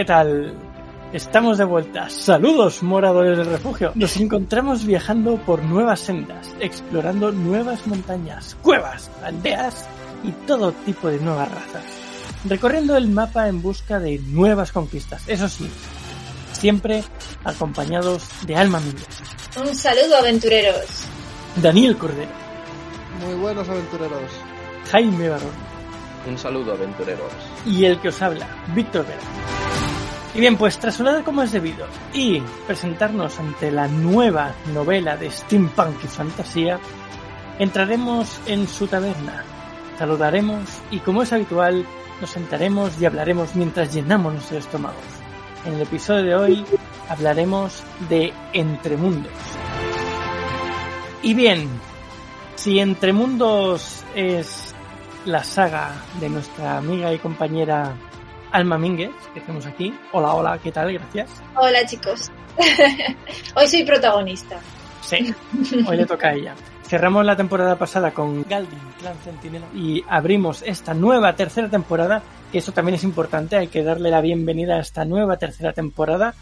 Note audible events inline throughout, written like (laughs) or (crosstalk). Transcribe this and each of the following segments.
¿Qué tal? Estamos de vuelta. Saludos, moradores del refugio. Nos encontramos viajando por nuevas sendas, explorando nuevas montañas, cuevas, aldeas y todo tipo de nuevas razas. Recorriendo el mapa en busca de nuevas conquistas. Eso sí, siempre acompañados de Alma Mínguez. Un saludo, aventureros. Daniel Cordero. Muy buenos aventureros. Jaime Barón. Un saludo, aventureros. Y el que os habla, Víctor Vera. Y bien, pues tras hablar como es debido y presentarnos ante la nueva novela de steampunk y fantasía, entraremos en su taberna, saludaremos y como es habitual, nos sentaremos y hablaremos mientras llenamos nuestros estómagos. En el episodio de hoy hablaremos de Entremundos. Y bien, si Entremundos es la saga de nuestra amiga y compañera Alma Mínguez, que tenemos aquí. Hola, hola, ¿qué tal? Gracias. Hola, chicos. (laughs) Hoy soy protagonista. Sí, hoy le toca a ella. Cerramos la temporada pasada con Galdin, Clan Centinela, y abrimos esta nueva tercera temporada, que eso también es importante, hay que darle la bienvenida a esta nueva tercera temporada,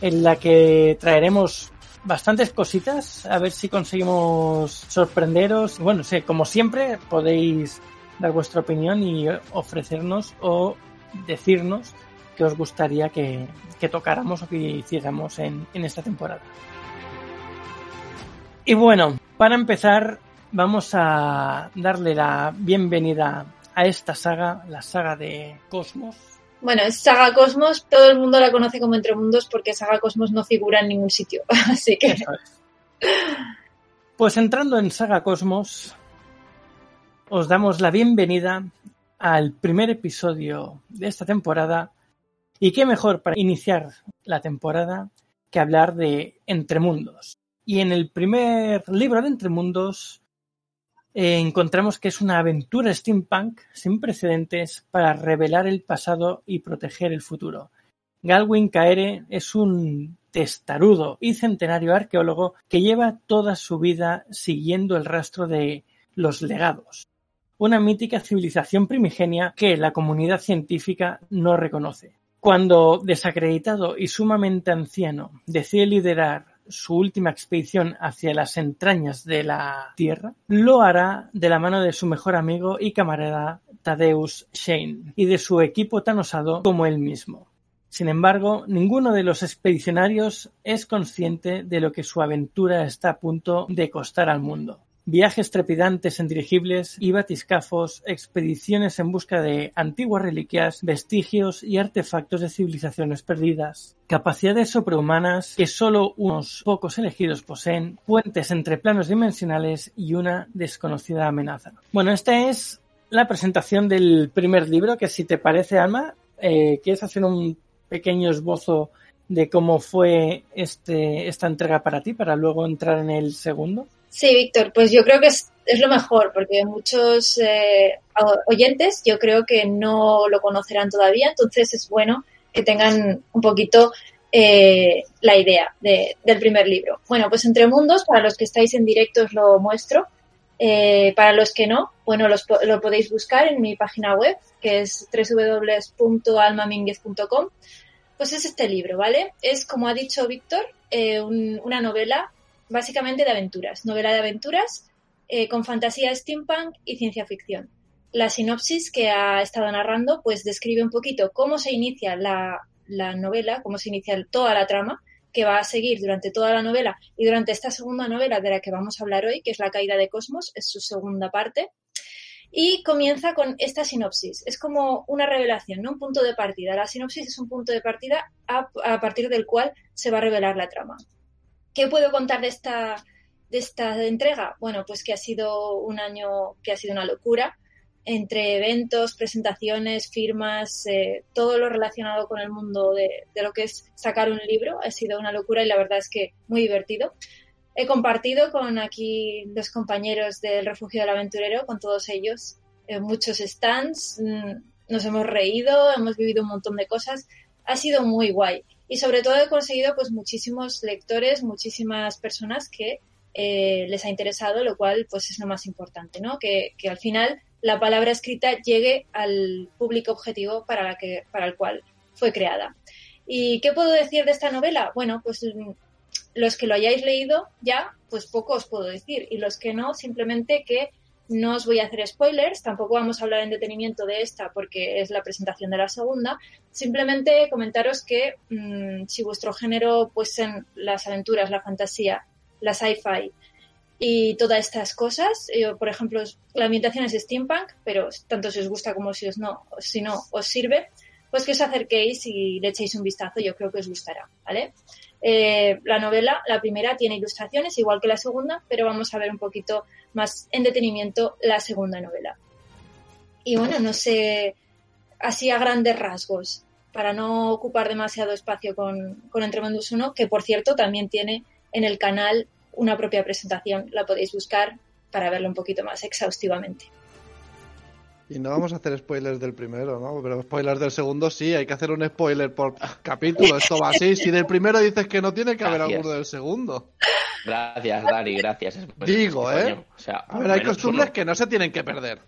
en la que traeremos bastantes cositas, a ver si conseguimos sorprenderos. Bueno, sí, como siempre, podéis dar vuestra opinión y ofrecernos o decirnos qué os gustaría que, que tocáramos o que hiciéramos en, en esta temporada. Y bueno, para empezar, vamos a darle la bienvenida a esta saga, la saga de Cosmos. Bueno, es Saga Cosmos, todo el mundo la conoce como Entre Mundos porque Saga Cosmos no figura en ningún sitio, (laughs) así que... Eso es. Pues entrando en Saga Cosmos, os damos la bienvenida al primer episodio de esta temporada. Y qué mejor para iniciar la temporada que hablar de Entremundos. Y en el primer libro de Entremundos eh, encontramos que es una aventura steampunk sin precedentes para revelar el pasado y proteger el futuro. Galwin Caere es un testarudo y centenario arqueólogo que lleva toda su vida siguiendo el rastro de los legados, una mítica civilización primigenia que la comunidad científica no reconoce. Cuando, desacreditado y sumamente anciano, decide liderar su última expedición hacia las entrañas de la Tierra, lo hará de la mano de su mejor amigo y camarada Tadeusz Shane y de su equipo tan osado como él mismo. Sin embargo, ninguno de los expedicionarios es consciente de lo que su aventura está a punto de costar al mundo. Viajes trepidantes en dirigibles y batiscafos, expediciones en busca de antiguas reliquias, vestigios y artefactos de civilizaciones perdidas, capacidades sobrehumanas que solo unos pocos elegidos poseen, puentes entre planos dimensionales y una desconocida amenaza. Bueno, esta es la presentación del primer libro, que si te parece, Alma, eh, ¿quieres hacer un pequeño esbozo de cómo fue este, esta entrega para ti, para luego entrar en el segundo? Sí, Víctor, pues yo creo que es, es lo mejor, porque muchos eh, oyentes yo creo que no lo conocerán todavía, entonces es bueno que tengan un poquito eh, la idea de, del primer libro. Bueno, pues Entre Mundos, para los que estáis en directo os lo muestro. Eh, para los que no, bueno, los, lo podéis buscar en mi página web, que es www.almaminguez.com. Pues es este libro, ¿vale? Es, como ha dicho Víctor, eh, un, una novela básicamente de aventuras, novela de aventuras eh, con fantasía steampunk y ciencia ficción. La sinopsis que ha estado narrando pues describe un poquito cómo se inicia la, la novela, cómo se inicia toda la trama que va a seguir durante toda la novela y durante esta segunda novela de la que vamos a hablar hoy, que es La caída de Cosmos, es su segunda parte. Y comienza con esta sinopsis. Es como una revelación, ¿no? Un punto de partida. La sinopsis es un punto de partida a partir del cual se va a revelar la trama. ¿Qué puedo contar de esta, de esta entrega? Bueno, pues que ha sido un año que ha sido una locura entre eventos, presentaciones, firmas, eh, todo lo relacionado con el mundo de, de, lo que es sacar un libro. Ha sido una locura y la verdad es que muy divertido. He compartido con aquí los compañeros del Refugio del Aventurero, con todos ellos, muchos stands, mm, nos hemos reído, hemos vivido un montón de cosas. Ha sido muy guay. Y sobre todo he conseguido pues muchísimos lectores, muchísimas personas que eh, les ha interesado, lo cual pues es lo más importante, ¿no? Que, que al final la palabra escrita llegue al público objetivo para, la que, para el cual fue creada. ¿Y qué puedo decir de esta novela? Bueno, pues los que lo hayáis leído ya, pues poco os puedo decir. Y los que no, simplemente que no os voy a hacer spoilers, tampoco vamos a hablar en detenimiento de esta porque es la presentación de la segunda. Simplemente comentaros que mmm, si vuestro género pues en las aventuras, la fantasía, la sci-fi y todas estas cosas. Yo, por ejemplo, la ambientación es steampunk, pero tanto si os gusta como si os no, si no os sirve, pues que os acerquéis y le echéis un vistazo, yo creo que os gustará, ¿vale? Eh, la novela, la primera, tiene ilustraciones, igual que la segunda, pero vamos a ver un poquito más en detenimiento la segunda novela. Y bueno, no sé, así a grandes rasgos, para no ocupar demasiado espacio con, con Entremundus 1, que por cierto también tiene en el canal una propia presentación, la podéis buscar para verlo un poquito más exhaustivamente. Y no vamos a hacer spoilers del primero, ¿no? Pero spoilers del segundo sí, hay que hacer un spoiler por capítulo, esto va así. Si del primero dices que no tiene que haber alguno del segundo. Gracias, Dani, gracias. Digo, ¿eh? O sea, a ver, hay costumbres uno. que no se tienen que perder.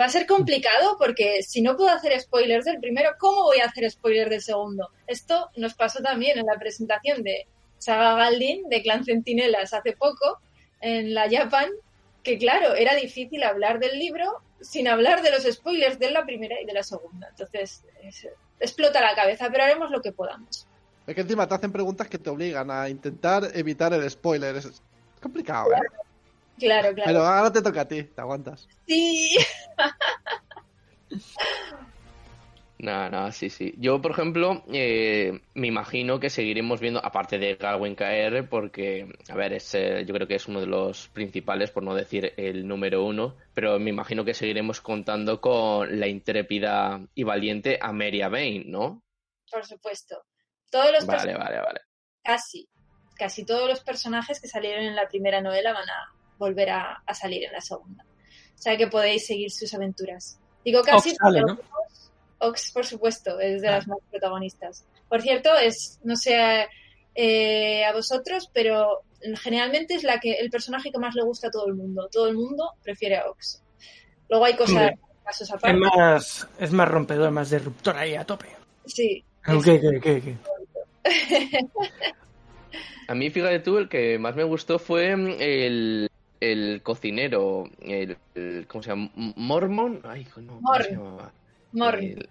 Va a ser complicado porque si no puedo hacer spoilers del primero, ¿cómo voy a hacer spoilers del segundo? Esto nos pasó también en la presentación de Saga Galdin de Clan Centinelas hace poco en la Japan, que claro, era difícil hablar del libro sin hablar de los spoilers de la primera y de la segunda. Entonces, es, explota la cabeza, pero haremos lo que podamos. Es que encima te hacen preguntas que te obligan a intentar evitar el spoiler. Es complicado, ¿eh? Claro, claro. Pero ahora te toca a ti, te aguantas. Sí. (laughs) No, no, sí, sí. Yo, por ejemplo, eh, me imagino que seguiremos viendo, aparte de Galwin KR, porque, a ver, es, eh, yo creo que es uno de los principales, por no decir el número uno, pero me imagino que seguiremos contando con la intrépida y valiente Ameria Bain, ¿no? Por supuesto. Todos los vale, vale, vale. Casi, casi todos los personajes que salieron en la primera novela van a volver a, a salir en la segunda. O sea que podéis seguir sus aventuras. Digo casi, sale, ¿no? Ox, por supuesto, es de las más protagonistas. Por cierto, es, no sé eh, a vosotros, pero generalmente es la que el personaje que más le gusta a todo el mundo. Todo el mundo prefiere a Ox. Luego hay cosas, Sí. casos aparte. Es más, es más rompedor, más disruptor ahí a tope. Sí. ¿Qué, qué, qué, qué? A mí, fíjate tú, el que más me gustó fue mm, el, el cocinero, el, el- ¿cómo se llama? Mormon. Ay, no, ¿cómo se llamaba? Morn. El-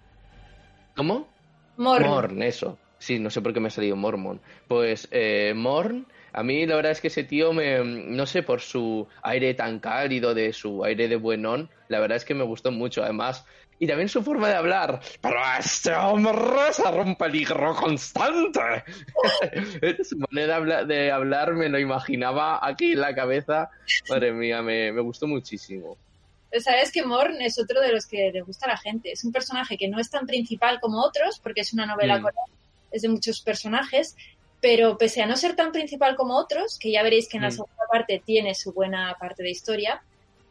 ¿Cómo? Morn. Morn, eso. Sí, no sé por qué me ha salido Mormon. Pues eh, Morn, a mí la verdad es que ese tío me, no sé, por su aire tan cálido, de su aire de buenón, la verdad es que me gustó mucho, además. Y también su forma de hablar. Pero este hombre es un peligro constante. (laughs) su manera de hablar, de hablar me lo imaginaba aquí en la cabeza. Madre mía, me, me gustó muchísimo. Sabes que Morn es otro de los que le gusta a la gente. Es un personaje que no es tan principal como otros, porque es una novela Mm. coral, es de muchos personajes, pero pese a no ser tan principal como otros, que ya veréis que en la Mm. segunda parte tiene su buena parte de historia,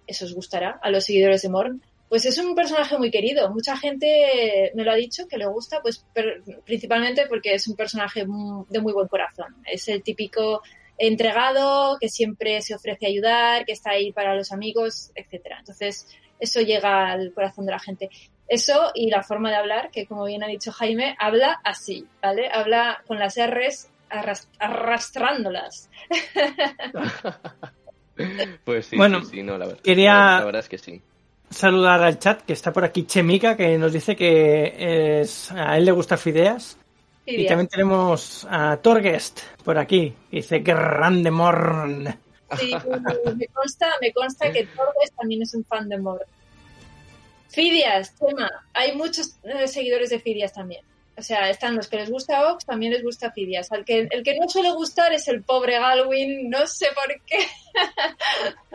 eso os gustará a los seguidores de Morn, pues es un personaje muy querido. Mucha gente me lo ha dicho que le gusta, pues per- principalmente porque es un personaje de muy buen corazón. Es el típico entregado, que siempre se ofrece a ayudar, que está ahí para los amigos, etcétera. Entonces, eso llega al corazón de la gente. Eso y la forma de hablar, que como bien ha dicho Jaime, habla así, ¿vale? Habla con las R's arras- arrastrándolas. (laughs) Pues sí, Bueno, sí, sí, no, la verdad, quería- la, la verdad es que sí. Saludar al chat, que está por aquí Chemica, que nos dice que es, a él le gustan fideas. Y también tenemos a Torguest por aquí. que Dice, grande morn. Sí, me consta, me consta que Torres también es un fan de Mor. Fidias, tema. Hay muchos eh, seguidores de Fidias también. O sea, están los que les gusta Ox, también les gusta Fidias. Al que, el que no suele gustar es el pobre Galwin, no sé por qué.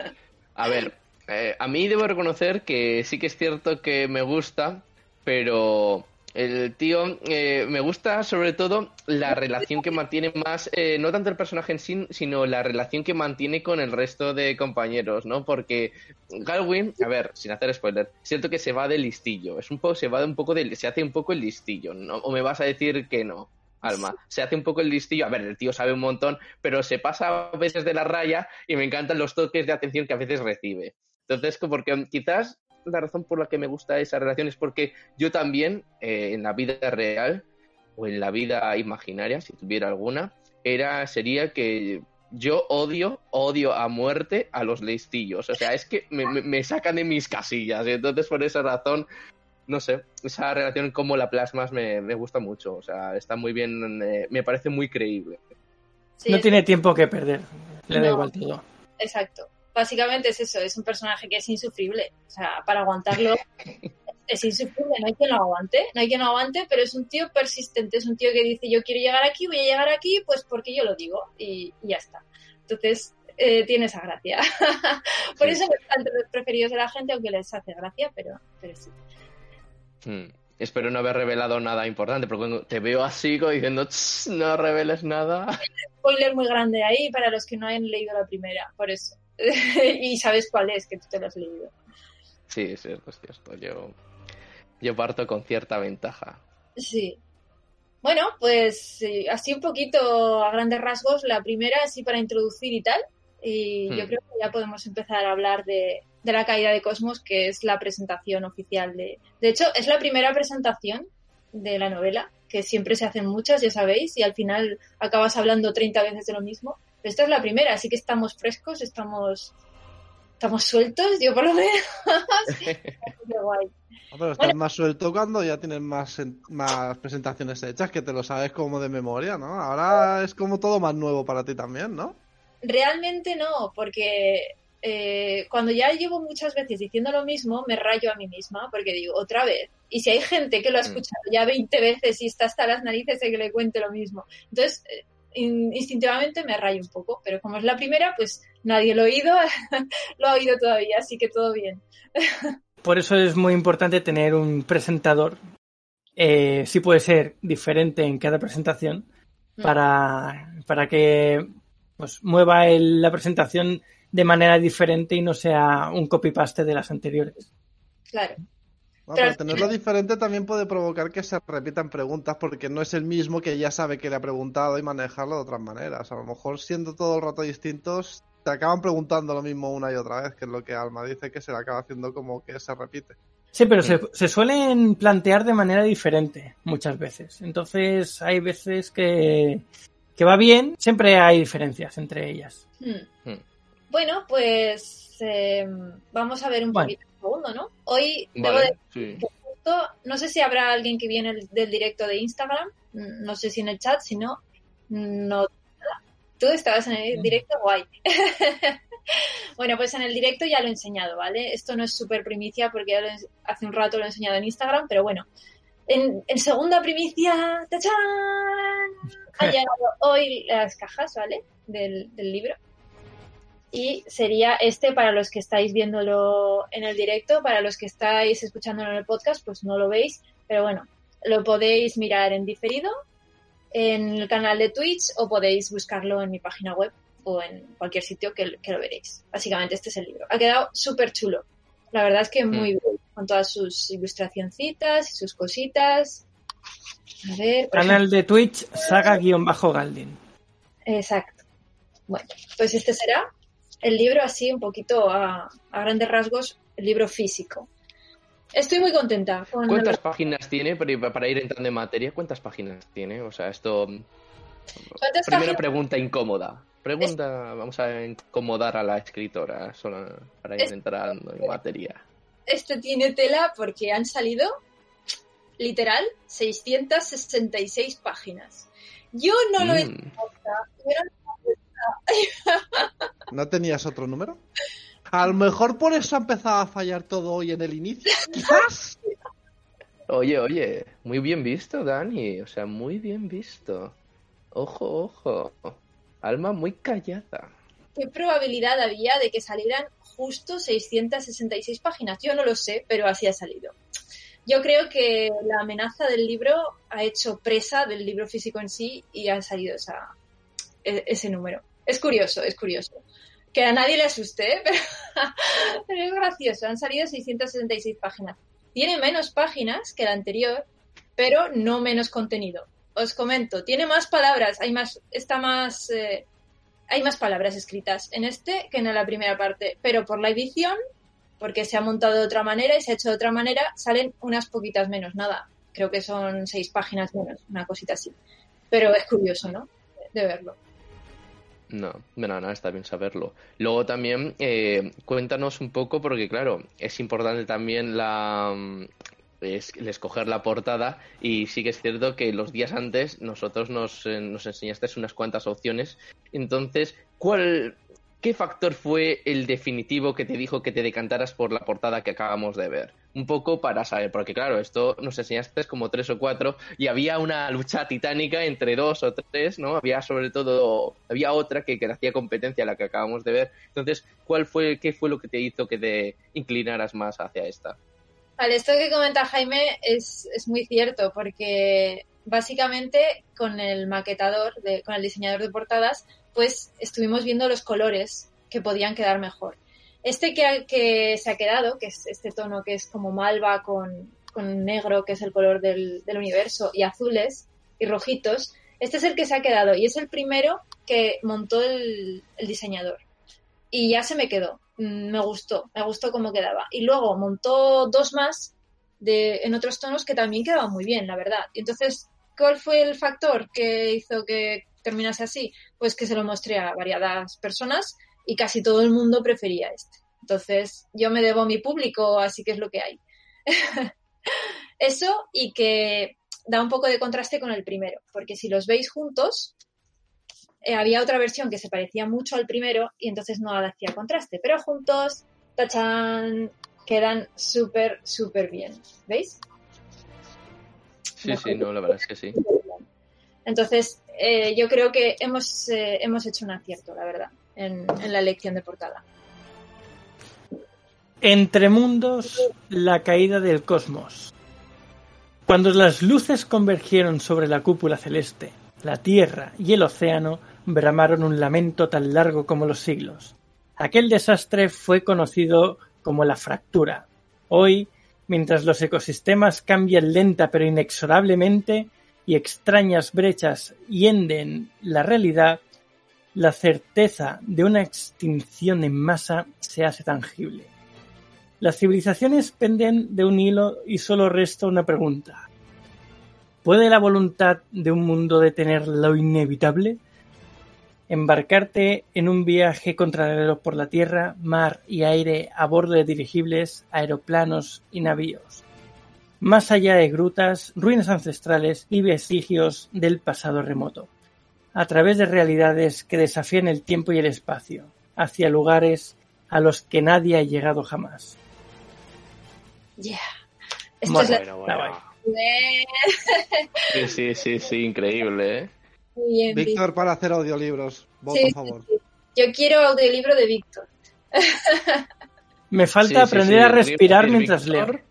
(laughs) A ver, eh, a mí debo reconocer que sí que es cierto que me gusta, pero el tío eh, me gusta sobre todo la relación que mantiene más, eh, no tanto el personaje en sí, sino la relación que mantiene con el resto de compañeros, ¿no? Porque Galwin, a ver, sin hacer spoiler, siento que se va del listillo, es un poco, se va de un poco del, se hace un poco el listillo, ¿no? O me vas a decir que no. Alma, se hace un poco el listillo. A ver, el tío sabe un montón, pero se pasa a veces de la raya y me encantan los toques de atención que a veces recibe. Entonces, porque quizás la razón por la que me gusta esa relación es porque yo también, eh, en la vida real o en la vida imaginaria, si tuviera alguna, era, sería que yo odio, odio a muerte a los listillos. O sea, es que me, sacan de mis casillas. entonces, por esa razón, no sé, esa relación como la plasmas me, gusta mucho. O sea, está muy bien, eh, me parece muy creíble. no tiene tiempo que perder. Le da igual todo. Exacto básicamente es eso, es un personaje que es insufrible. O sea, para aguantarlo (laughs) es insufrible, no hay quien lo aguante, no hay quien lo aguante, pero es un tío persistente, es un tío que dice yo quiero llegar aquí, voy a llegar aquí, pues porque yo lo digo y, ya está. Entonces, eh, tiene esa gracia. (laughs) Por eso es los preferidos de la gente, aunque les hace gracia, pero, pero sí. Hmm. Espero no haber revelado nada importante, porque te veo así como diciendo, no reveles nada. Spoiler muy grande ahí para los que no hayan leído la primera, por eso. (laughs) y sabes cuál es, que tú te lo has leído. Sí, es cierto, es cierto. Yo, yo parto con cierta ventaja. Sí. Bueno, pues así un poquito a grandes rasgos, la primera así para introducir y tal. Y yo hmm. creo que ya podemos empezar a hablar de, de, la caída de Cosmos, que es la presentación oficial de... De hecho, es la primera presentación de la novela, que siempre se hacen muchas, ya sabéis, y al final acabas hablando 30 veces de lo mismo esta es la primera, así que estamos frescos, estamos estamos sueltos, yo por lo menos. (laughs) Guay. pero estás más suelto cuando ya tienes más, más presentaciones hechas, que te lo sabes como de memoria, ¿no? Ahora es como todo más nuevo para ti también, ¿no? Realmente no, porque eh, cuando ya llevo muchas veces diciendo lo mismo, me rayo a mí misma, porque digo, otra vez. Y si hay gente que lo ha mm. escuchado ya 20 veces y está hasta las narices de que le cuente lo mismo. Entonces, eh, instintivamente me rayo un poco, pero como es la primera, pues nadie lo ha oído, (laughs) lo ha oído todavía, así que todo bien. Por eso es muy importante tener un presentador, eh, sí puede ser diferente en cada presentación, mm. para, para que pues, mueva la presentación de manera diferente y no sea un copy-paste de las anteriores. Claro pero tenerlo diferente también puede provocar que se repitan preguntas porque no es el mismo que ya sabe que le ha preguntado y manejarlo de otras maneras. A lo mejor siendo todo el rato distintos, te acaban preguntando lo mismo una y otra vez, que es lo que Alma dice que se le acaba haciendo como que se repite. Sí, pero se, se, suelen plantear de manera diferente muchas veces. Entonces hay veces que, que va bien, siempre hay diferencias entre ellas. Hmm. Hmm. Bueno, pues eh, vamos a ver un poquito segundo, ¿no? Hoy no sé si habrá alguien que viene del directo de Instagram, no sé si en el chat, si no, no. Tú estabas en el directo, guay. (laughs) bueno, pues en el directo ya lo he enseñado, ¿vale? Esto no es súper primicia porque ya hace un rato lo he enseñado en Instagram, pero bueno. En, segunda primicia, ¡tachán! (laughs) Han llegado hoy las cajas, ¿vale? del libro y sería este para los que estáis viéndolo en el directo, para los que estáis escuchándolo en el podcast, pues no lo veis, pero bueno, lo podéis mirar en diferido en el canal de Twitch o podéis buscarlo en mi página web o en cualquier sitio que, lo veréis. Básicamente este es el libro. Ha quedado súper chulo. La verdad es que muy mm. bien, con todas sus ilustracioncitas y sus cositas. A ver, canal de Twitch, saga-galdin. Exacto. Bueno, pues este será el libro así un poquito a, grandes rasgos, el libro físico. Estoy muy contenta. ¿Cuántas páginas tiene para ir entrando en materia? ¿Cuántas páginas tiene? O sea, esto... Primera pregunta incómoda. Pregunta, vamos a incomodar a la escritora solo para ir entrando en materia. Esto tiene tela porque han salido, literal, 666 páginas. Yo no lo he hecho, mm. ¿No tenías otro número? A lo mejor por eso ha empezado a fallar todo hoy en el inicio, quizás. Oye, oye, muy bien visto, Dani. O sea, muy bien visto. Ojo, ojo. Alma muy callada. ¿Qué probabilidad había de que salieran justo 666 páginas? Yo no lo sé, pero así ha salido. Yo creo que la amenaza del libro ha hecho presa del libro físico en sí y ha salido esa, ese número. Es curioso, es curioso. Que a nadie le asuste, (laughs) pero, pero es gracioso. Han salido 666 páginas. Tiene menos páginas que la anterior, pero no menos contenido. Os comento, tiene más palabras, hay más, está más, eh, hay más palabras escritas en este que en la primera parte, pero por la edición, porque se ha montado de otra manera y se ha hecho de otra manera, salen unas poquitas menos, nada. Creo que son seis páginas menos, una cosita así. Pero es curioso, ¿no? De verlo. No, no, no, está bien saberlo. Luego también, eh, cuéntanos un poco, porque claro, es importante también la mm, es, el escoger la portada y sí que es cierto que los días antes nosotros nos, eh, nos enseñaste unas cuantas opciones. Entonces, ¿cuál, qué factor fue el definitivo que te dijo que te decantaras por la portada que acabamos de ver? Un poco para saber, porque claro, esto nos enseñaste como tres o cuatro y había una lucha titánica entre dos o tres, ¿no? Había sobre todo, había otra que, que hacía competencia a la que acabamos de ver. Entonces, ¿cuál fue, qué fue lo que te hizo que te inclinaras más hacia esta? Vale, esto que comenta Jaime es, es muy cierto, porque básicamente con el maquetador, de, con el diseñador de portadas, pues estuvimos viendo los colores que podían quedar mejor. Este que, que se ha quedado, que es este tono que es como malva con, con negro, que es el color del, del universo, y azules y rojitos, este es el que se ha quedado y es el primero que montó el, el diseñador. Y ya se me quedó. Mm, Me gustó, me gustó cómo quedaba. Y luego montó dos más de, en otros tonos que también quedaban muy bien, la verdad. Y entonces, ¿cuál fue el factor que hizo que terminase así? Pues que se lo mostré a variadas personas y casi todo el mundo prefería este. Entonces, yo me debo a mi público, así que es lo que hay. (laughs) Eso y que da un poco de contraste con el primero, porque si los veis juntos, eh, había otra versión que se parecía mucho al primero y entonces no hacía contraste, pero juntos, tachan, quedan súper, súper bien. ¿Veis? Sí, sí, no, la verdad es que sí. Entonces, eh, yo creo que hemos, eh, hemos hecho un acierto, la verdad, en, la elección de portada. Entre mundos, la caída del cosmos. Cuando las luces convergieron sobre la cúpula celeste, la tierra y el océano bramaron un lamento tan largo como los siglos. Aquel desastre fue conocido como la fractura. Hoy, mientras los ecosistemas cambian lenta pero inexorablemente y extrañas brechas hienden la realidad, la certeza de una extinción en masa se hace tangible. Las civilizaciones penden de un hilo y solo resta una pregunta. ¿Puede la voluntad de un mundo detener lo inevitable? Embarcarte en un viaje contrarreloj por la tierra, mar y aire a bordo de dirigibles, aeroplanos y navíos. Más allá de grutas, ruinas ancestrales y vestigios del pasado remoto. A través de realidades que desafían el tiempo y el espacio, hacia lugares a los que nadie ha llegado jamás. Yeah. Esto Bueno, es la- Bueno, bueno. Bien, Sí, sí, sí, sí, increíble, ¿eh? muy bien, Víctor para hacer audiolibros. Sí, a favor. sí, sí. Yo quiero audiolibro de Víctor. Me falta aprender sí, a respirar mientras Víctor- leo.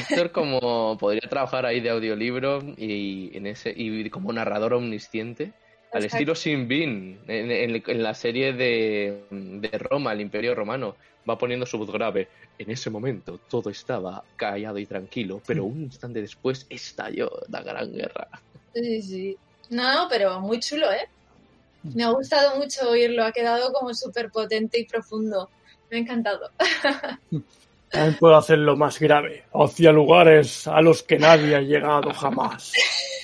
Víctor como podría trabajar ahí de audiolibro y en ese y como narrador omnisciente al estilo Sin Bin en, en- en la serie de, de Roma, el Imperio Romano, va poniendo su voz grave. En ese momento todo estaba callado y tranquilo, pero un instante después estalló la gran guerra. Sí, sí. No, pero muy chulo, ¿eh? Me ha gustado mucho oírlo, ha quedado como súper potente y profundo. Me ha encantado. (laughs) También puedo hacerlo más grave, hacia lugares a los que nadie ha llegado jamás. (laughs)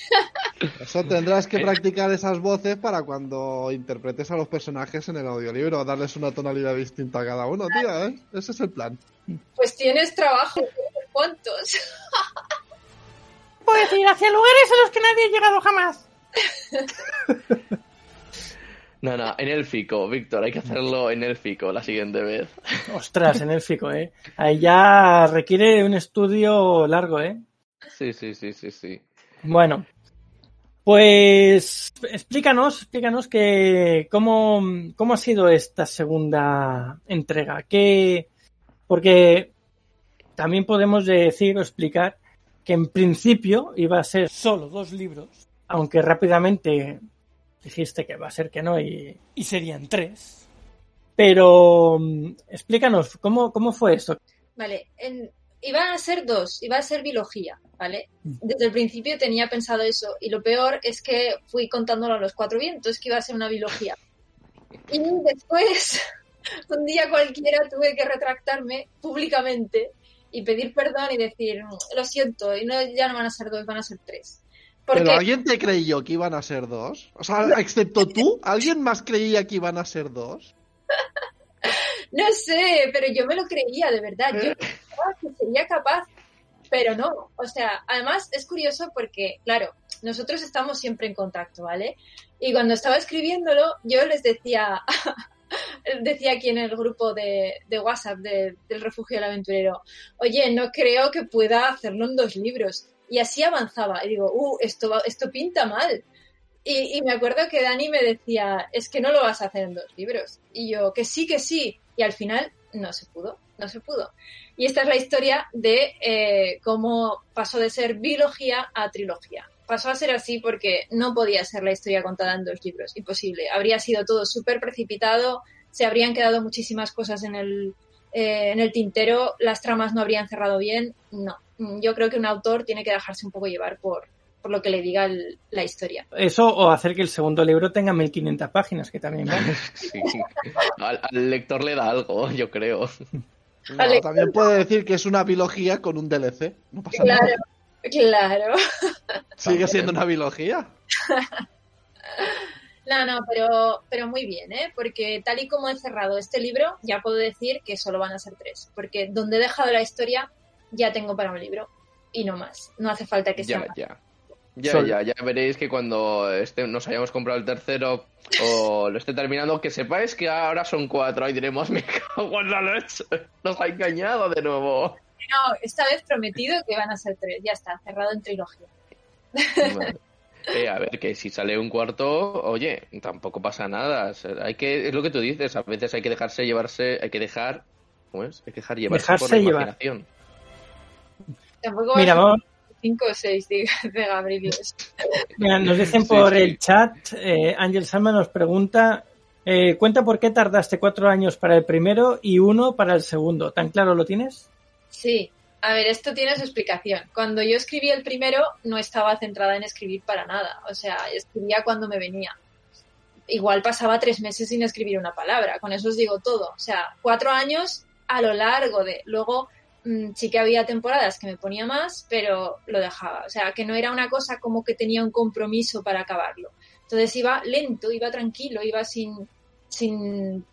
Eso tendrás que practicar esas voces para cuando interpretes a los personajes en el audiolibro, darles una tonalidad distinta a cada uno, tío, ¿eh? Ese es el plan. Pues tienes trabajo, ¿cuántos? (laughs) Puedo decir, hacia lugares a los que nadie ha llegado jamás. (laughs) No, no, en élfico, Víctor, hay que hacerlo en élfico la siguiente vez. (laughs) Ostras, en élfico, ¿eh? Ahí ya requiere un estudio largo, ¿eh? Sí, sí, sí, sí, sí. Bueno, pues explícanos, explícanos que cómo, cómo ha sido esta segunda entrega. Que, porque también podemos decir o explicar que en principio iba a ser solo dos libros, aunque rápidamente dijiste que va a ser que no y, y serían tres. Pero explícanos, ¿cómo, ¿cómo fue esto? Vale, en, iban a ser dos, iba a ser biología, ¿vale? Desde el principio tenía pensado eso y lo peor es que fui contándolo a los cuatro vientos que iba a ser una biología. Y después, (laughs) un día cualquiera tuve que retractarme públicamente y pedir perdón y decir, lo siento, y no, ya no van a ser dos, van a ser tres. Porque ¿Pero alguien te creyó que iban a ser dos? O sea, excepto tú, ¿alguien más creía que iban a ser dos? (laughs) no sé, pero yo me lo creía, de verdad. Yo pensaba que sería capaz, pero no. O sea, además es curioso porque, claro, nosotros estamos siempre en contacto, ¿vale? Y cuando estaba escribiéndolo, yo les decía, (laughs) decía aquí en el grupo de, de WhatsApp de- del Refugio del Aventurero, oye, no creo que pueda hacerlo en dos libros. Y así avanzaba. Y digo, uh, esto, va- esto pinta mal. Y, y me acuerdo que Dani me decía, es que no lo vas a hacer en dos libros. Y yo, que sí, que sí. Y al final no se pudo, no se pudo. Y esta es la historia de eh, cómo pasó de ser biología a trilogía. Pasó a ser así porque no podía ser la historia contada en dos libros, imposible. Habría sido todo súper precipitado, se habrían quedado muchísimas cosas en el, eh, en el tintero, las tramas no habrían cerrado bien. No, yo creo que un autor tiene que dejarse un poco llevar por, por lo que le diga el- la historia. Eso o hacer que el segundo libro tenga 1500 páginas, que también vale. (laughs) Sí. Al, al lector le da algo, yo creo. No, también puede decir que es una biología con un DLC. No pasa nada. Claro, claro. Sigue siendo una biología. (laughs) No, no, pero, pero muy bien, ¿eh? Porque tal y como he cerrado este libro, ya puedo decir que solo van a ser tres. Porque donde he dejado la historia, ya tengo para un libro. Y no más. No hace falta que sea Ya, más. ya. Ya, Sol. ya, ya veréis que cuando este, nos hayamos comprado el tercero o lo esté terminando, que sepáis que ahora son cuatro y diremos, (laughs) me cago en la leche, nos ha engañado de nuevo. No, esta vez prometido que van a ser tres. Ya está, cerrado en trilogía. Vale. Eh, a ver, que si sale un cuarto, oye, tampoco pasa nada. O sea, Hay que, es lo que tú dices, a veces hay que dejarse llevarse, hay que dejar, ¿cómo es? Hay que dejar llevarse por la llevar. imaginación. Tampoco Mira, vamos, ser cinco o seis de, de mira, nos dicen por sí. el chat, eh, Ángel Salma nos pregunta, eh, cuenta por qué tardaste cuatro años para el primero y uno para el segundo. ¿Tan claro lo tienes? Sí, a ver, esto tiene su explicación. Cuando yo escribí el primero, no estaba centrada en escribir para nada. O sea, escribía cuando me venía. Igual pasaba tres meses sin escribir una palabra. Con eso os digo todo. O sea, cuatro años a lo largo de. Luego sí que había temporadas que me ponía más, pero lo dejaba. O sea, que no era una cosa como que tenía un compromiso para acabarlo. Entonces iba lento, iba tranquilo, iba sin, sin,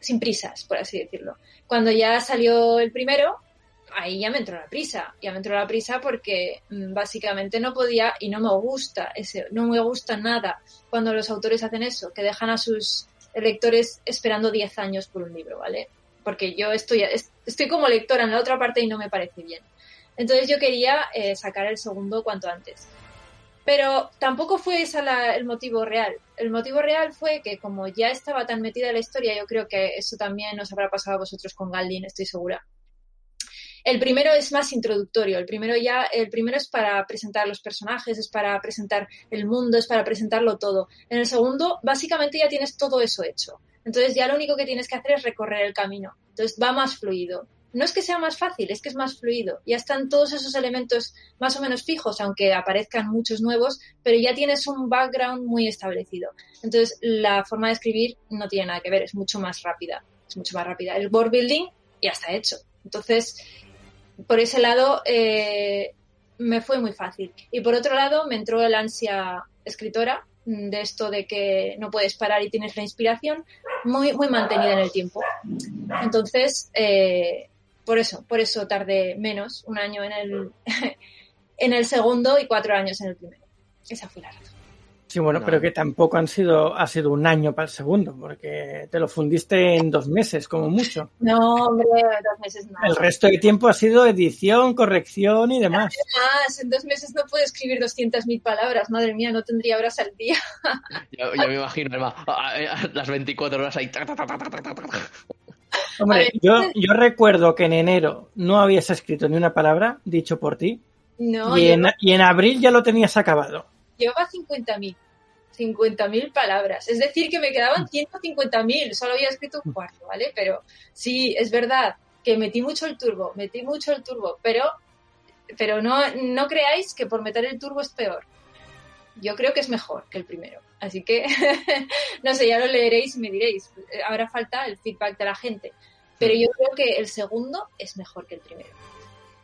sin prisas, por así decirlo. Cuando ya salió el primero, ahí ya me entró la prisa. Ya me entró la prisa porque mm, básicamente no podía y no me gusta ese, no me gusta nada cuando los autores hacen eso, que dejan a sus lectores esperando 10 años por un libro, ¿vale? Porque yo estoy, es- estoy como lectora en la otra parte y no me parece bien. Entonces yo quería eh, sacar el segundo cuanto antes. Pero tampoco fue ese el motivo real. El motivo real fue que como ya estaba tan metida en la historia, yo creo que eso también os habrá pasado a vosotros con Galdin, estoy segura. El primero es más introductorio, el primero ya, el primero es para presentar los personajes, es para presentar el mundo, es para presentarlo todo. En el segundo, básicamente ya tienes todo eso hecho. Entonces ya lo único que tienes que hacer es recorrer el camino. Entonces va más fluido. No es que sea más fácil, es que es más fluido. Ya están todos esos elementos más o menos fijos, aunque aparezcan muchos nuevos, pero ya tienes un background muy establecido. Entonces la forma de escribir no tiene nada que ver, es mucho más rápida. Es mucho más rápida. El board building ya está hecho. Entonces, por ese lado eh, me fue muy fácil. Y por otro lado me entró el ansia escritora de esto de que no puedes parar y tienes la inspiración muy, muy mantenida en el tiempo. Entonces, eh, por eso, por eso tardé menos, un año en el, (laughs) en el segundo y cuatro años en el primero. Esa fue la razón. Sí, bueno, No. pero que tampoco han sido, ha sido un año para el segundo, porque te lo fundiste en dos meses, como mucho. No, hombre, dos meses más. El resto de tiempo ha sido edición, corrección y demás. Más, en dos meses no puedo escribir 200.000 palabras. Madre mía, no tendría horas al día. (laughs) Ya, ya me imagino, además, a- a- las 24 horas ahí. ta, ta, ta. Hombre, ver, yo, yo recuerdo que en enero no habías escrito ni una palabra, dicho por ti, No, y, en, lleva, y en abril ya lo tenías acabado. Llevaba 50.000. 50.000 palabras. Es decir, que me quedaban 150.000. Solo había escrito un cuarto, ¿vale? Pero sí, es verdad que metí mucho el turbo, metí mucho el turbo, pero, pero no, no creáis que por meter el turbo es peor. Yo creo que es mejor que el primero. Así que, (laughs) no sé, ya lo leeréis y me diréis. Habrá falta el feedback de la gente. Pero yo creo que el segundo es mejor que el primero.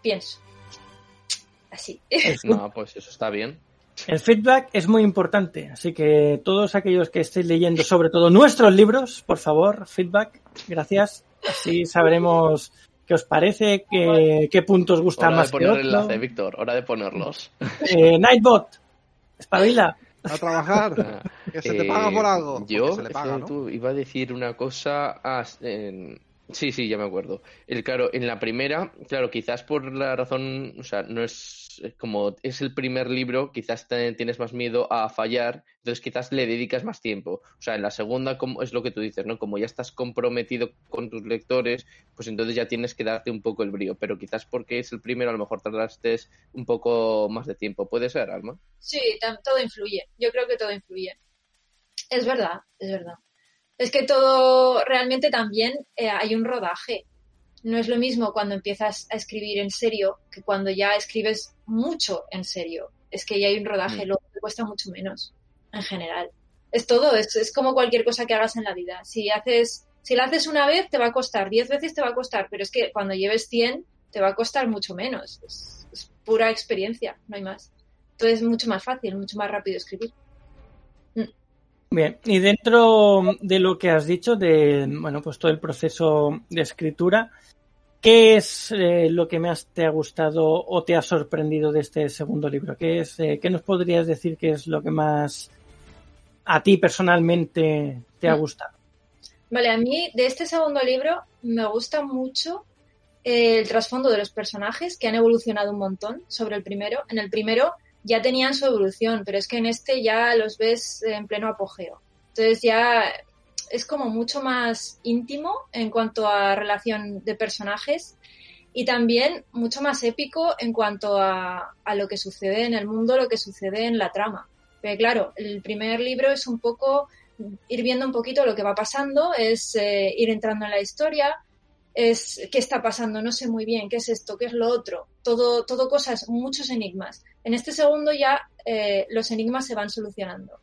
Pienso. Así. El, No, pues eso está bien. El feedback es muy importante, así que todos aquellos que estéis leyendo, sobre todo nuestros libros, por favor, feedback, gracias. Así sabremos qué os parece, qué, qué puntos gustan Hora más de que poner otros. enlace, Víctor. Hora de ponerlos. (laughs) Eh, Nightbot, espabila. A trabajar. (laughs) Que se te Eh, paga por algo. Yo, se le paga, ¿no? tú, iba a decir una cosa. ah, en- Sí, sí, ya me acuerdo. El, claro, en la primera, claro, quizás por la razón, o sea, no es como es el primer libro, quizás te- tienes más miedo a fallar, entonces quizás le dedicas más tiempo. O sea, en la segunda, como es lo que tú dices, ¿no? Como ya estás comprometido con tus lectores, pues entonces ya tienes que darte un poco el brío. Pero quizás porque es el primero, a lo mejor tardaste un poco más de tiempo. ¿Puede ser, Alma? Sí, todo influye. Yo creo que todo influye. Es verdad, es verdad. Es que todo realmente también eh, hay un rodaje. No es lo mismo cuando empiezas a escribir en serio que cuando ya escribes mucho en serio. Es que ya hay un rodaje, Mm. luego te cuesta mucho menos, en general. Es todo, es, es como cualquier cosa que hagas en la vida. Si haces, si la haces una vez, te va a costar, diez veces te va a costar, pero es que cuando lleves 100, te va a costar mucho menos. Es, es pura experiencia, no hay más. Entonces es mucho más fácil, mucho más rápido escribir. Bien, y dentro de lo que has dicho de, bueno, pues todo el proceso de escritura, ¿qué es eh, lo que más te ha gustado o te ha sorprendido de este segundo libro? ¿Qué es, eh, qué nos podrías decir que es lo que más a ti personalmente te ha gustado? Vale, a mí de este segundo libro me gusta mucho eh, el trasfondo de los personajes que han evolucionado un montón sobre el primero. En el primero ya tenían su evolución, pero es que en este ya los ves en pleno apogeo. Entonces ya es como mucho más íntimo en cuanto a relación de personajes y también mucho más épico en cuanto a, lo que sucede en el mundo, lo que sucede en la trama. Pero claro, el primer libro es un poco ir viendo un poquito lo que va pasando, es eh, ir entrando en la historia, es qué está pasando, no sé muy bien, qué es esto, qué es lo otro, todo, todo cosas, muchos enigmas. En este segundo ya eh, los enigmas se van solucionando.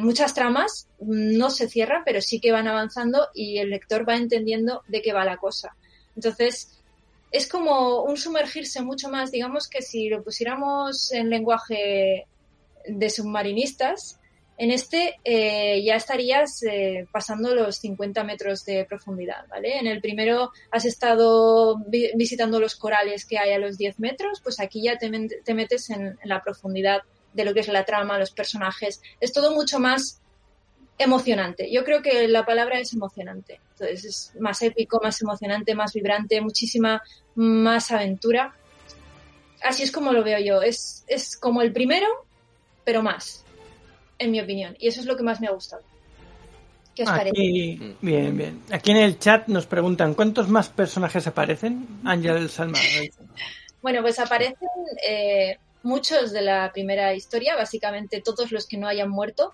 Muchas tramas no se cierran, pero sí que van avanzando y el lector va entendiendo de qué va la cosa. Entonces, es como un sumergirse mucho más, digamos que si lo pusiéramos en lenguaje de submarinistas, en este eh, ya estarías eh, pasando los 50 metros de profundidad, ¿vale? En el primero has estado vi visitando los corales que hay a los 10 metros, pues aquí ya te, te metes en, en, la profundidad de lo que es la trama, los personajes. Es todo mucho más emocionante. Yo creo que la palabra es emocionante. Entonces es más épico, más emocionante, más vibrante, muchísima más aventura. Así es como lo veo yo. Es, es como el primero, pero más en mi opinión. Y eso es lo que más me ha gustado. ¿Qué os Aquí, parece? Bien, bien. Aquí en el chat nos preguntan, ¿cuántos más personajes aparecen? Ángel Salma. (laughs) Bueno, pues aparecen eh, muchos de la primera historia, básicamente todos los que no hayan muerto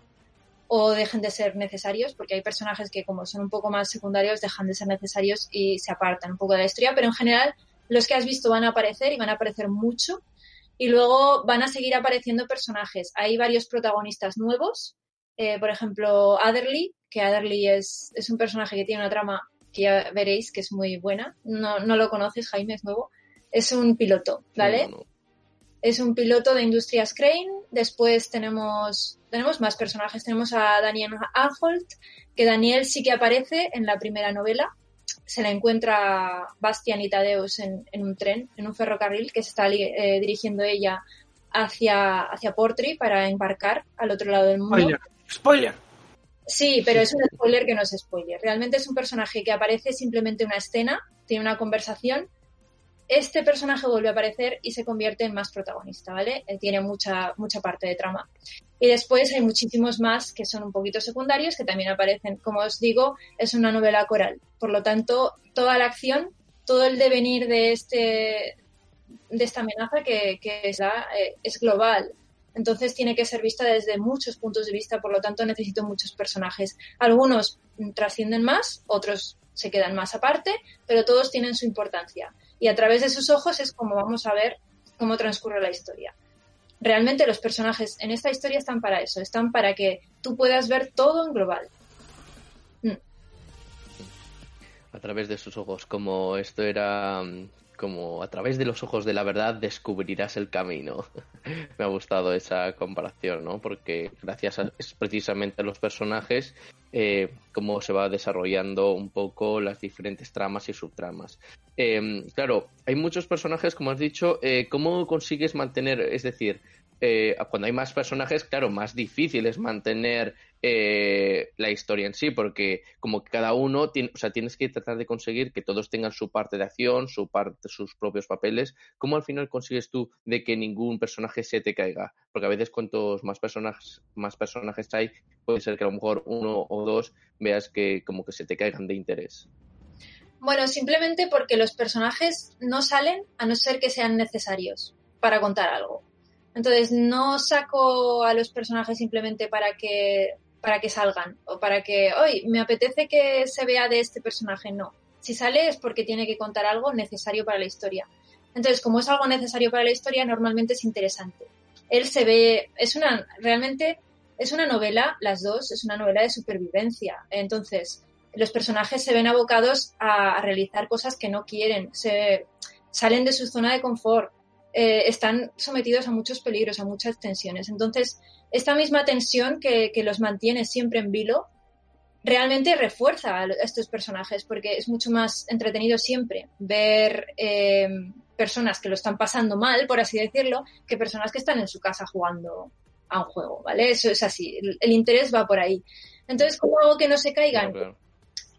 o dejen de ser necesarios, porque hay personajes que como son un poco más secundarios dejan de ser necesarios y se apartan un poco de la historia, pero en general los que has visto van a aparecer y van a aparecer mucho y luego van a seguir apareciendo personajes. Hay varios protagonistas nuevos, eh, por ejemplo, Adderley, que Adderley es, es, un personaje que tiene una trama que ya veréis que es muy buena. No, no lo conoces, Jaime, es nuevo. Es un piloto, ¿vale? No, no. Es un piloto de Industrias Crane. Después tenemos, tenemos más personajes. Tenemos a Daniel Anholt, que Daniel sí que aparece en la primera novela. Se la encuentra Bastian y Tadeus en, en un tren, en un ferrocarril, que se está eh, dirigiendo ella hacia, hacia Portry para embarcar al otro lado del mundo. Spoiler. Spoiler. Sí, pero es un spoiler que no es spoiler. Realmente es un personaje que aparece simplemente en una escena, tiene una conversación. Este personaje vuelve a aparecer y se convierte en más protagonista, ¿vale? Tiene mucha, mucha parte de trama. Y después hay muchísimos más que son un poquito secundarios que también aparecen. Como os digo, es una novela coral. Por lo tanto, toda la acción, todo el devenir de este de esta amenaza que, es, la- eh, es global. Entonces tiene que ser vista desde muchos puntos de vista, por lo tanto necesito muchos personajes. Algunos trascienden más, otros se quedan más aparte, pero todos tienen su importancia. Y a través de sus ojos es como vamos a ver cómo transcurre la historia. Realmente los personajes en esta historia están para eso, están para que tú puedas ver todo en global. a través de sus ojos, como esto era mm, como a través de los ojos de la verdad descubrirás el camino. (laughs) Me ha gustado esa comparación, ¿no? Porque gracias a, es precisamente a los personajes eh, cómo se va desarrollando un poco las diferentes tramas y subtramas. Eh, claro, hay muchos personajes, como has dicho, eh, ¿cómo consigues mantener, es decir, eh, cuando hay más personajes, claro, más difícil es mantener eh, la historia en sí, porque como que cada uno, tiene, o sea, tienes que tratar de conseguir que todos tengan su parte de acción, su parte, sus propios papeles. ¿Cómo al final consigues tú de que ningún personaje se te caiga? Porque a veces cuantos más personajes, más personajes hay, puede ser que a lo mejor uno o dos veas que como que se te caigan de interés. Bueno, simplemente porque los personajes no salen a no ser que sean necesarios para contar algo. Entonces, no saco a los personajes simplemente para que, para que salgan o para que, hoy me apetece que se vea de este personaje. No. Si sale es porque tiene que contar algo necesario para la historia. Entonces, como es algo necesario para la historia, normalmente es interesante. Él se ve, es una, realmente es una novela, las dos, es una novela de supervivencia. Entonces, los personajes se ven abocados a, realizar cosas que no quieren, se salen de su zona de confort, eh, están sometidos a muchos peligros, a muchas tensiones. Entonces, esta misma tensión que, que los mantiene siempre en vilo realmente refuerza a estos personajes porque es mucho más entretenido siempre ver eh, personas que lo están pasando mal, por así decirlo, que personas que están en su casa jugando a un juego, ¿vale? Eso es así, el, el interés va por ahí. Entonces, ¿cómo hago que no se caigan? Claro, claro.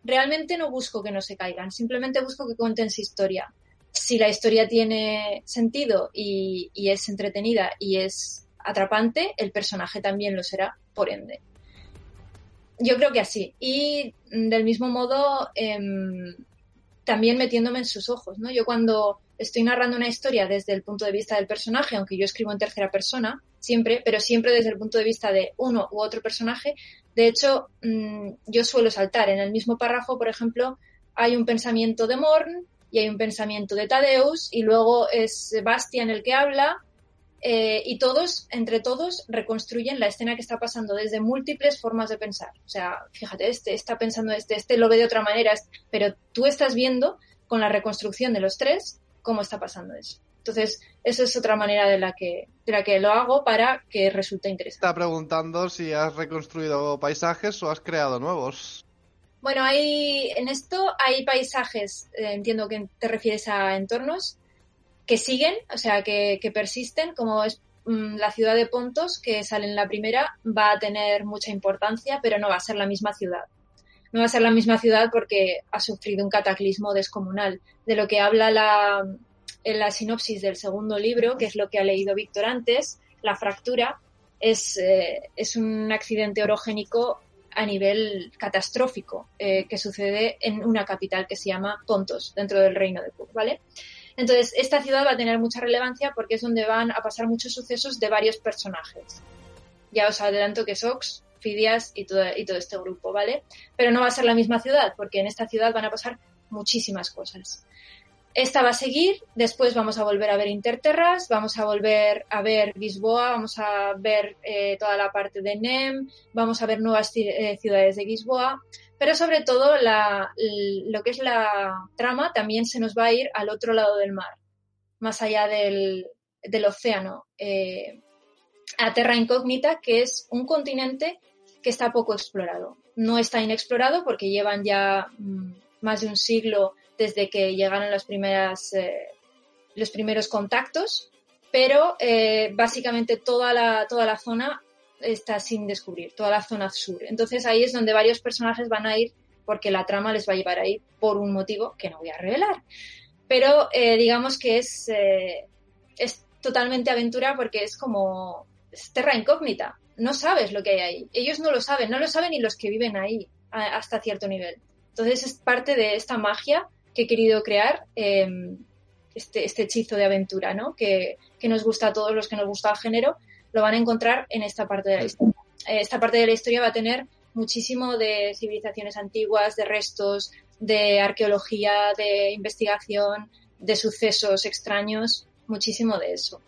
realmente no busco que no se caigan, simplemente busco que cuenten su historia. Si la historia tiene sentido y, y, es entretenida y es atrapante, el personaje también lo será, por ende. Yo creo que así. Y del mismo modo, eh, también metiéndome en sus ojos, ¿no? Yo cuando estoy narrando una historia desde el punto de vista del personaje, aunque yo escribo en tercera persona, siempre, pero siempre desde el punto de vista de uno u otro personaje, de hecho, mmm, yo suelo saltar. En el mismo párrafo, por ejemplo, hay un pensamiento de Morn y hay un pensamiento de Tadeus y luego es Bastian el que habla eh, y todos, entre todos, reconstruyen la escena que está pasando desde múltiples formas de pensar. O sea, fíjate, este está pensando este, este lo ve de otra manera, pero tú estás viendo con la reconstrucción de los tres cómo está pasando eso. Entonces, esa es otra manera de la que, de la que lo hago para que resulte interesante. Está preguntando si has reconstruido paisajes o has creado nuevos. Bueno, hay, en esto hay paisajes, eh, entiendo que te refieres a entornos, que siguen, o sea, que, que persisten, como es mmm, la ciudad de Pontos, que sale en la primera, va a tener mucha importancia, pero no va a ser la misma ciudad. No va a ser la misma ciudad porque ha sufrido un cataclismo descomunal. De lo que habla la, en la sinopsis del segundo libro, que es lo que ha leído Víctor antes, la fractura es, eh, es un accidente orogénico a nivel catastrófico eh, que sucede en una capital que se llama Pontos, dentro del reino de Puck, ¿vale? Entonces, esta ciudad va a tener mucha relevancia porque es donde van a pasar muchos sucesos de varios personajes. Ya os adelanto que Sox, Fidias y todo, y todo este grupo, ¿vale? Pero no va a ser la misma ciudad porque en esta ciudad van a pasar muchísimas cosas. Esta va a seguir, después vamos a volver a ver Interterras, vamos a volver a ver Lisboa, vamos a ver eh, toda la parte de Nem, vamos a ver nuevas eh, ciudades de Lisboa, pero sobre todo lo que es la trama también se nos va a ir al otro lado del mar, más allá del, océano, eh, a Terra Incógnita, que es un continente que está poco explorado. No está inexplorado porque llevan ya mmm, más de un siglo desde que llegaron las primeras, eh, los primeros contactos, pero eh, básicamente toda la, toda la zona está sin descubrir, toda la zona sur. Entonces ahí es donde varios personajes van a ir porque la trama les va a llevar ahí por un motivo que no voy a revelar. Pero eh, digamos que es, eh, es totalmente aventura porque es como es terra incógnita. No sabes lo que hay ahí. Ellos no lo saben, no lo saben ni los que viven ahí a- hasta cierto nivel. Entonces es parte de esta magia que he querido crear, eh, este, este hechizo de aventura, ¿no? Que, nos gusta a todos los que nos gusta el género, lo van a encontrar en esta parte de la historia. Eh, Esta parte de la historia va a tener muchísimo de civilizaciones antiguas, de restos, de arqueología, de investigación, de sucesos extraños, muchísimo de eso.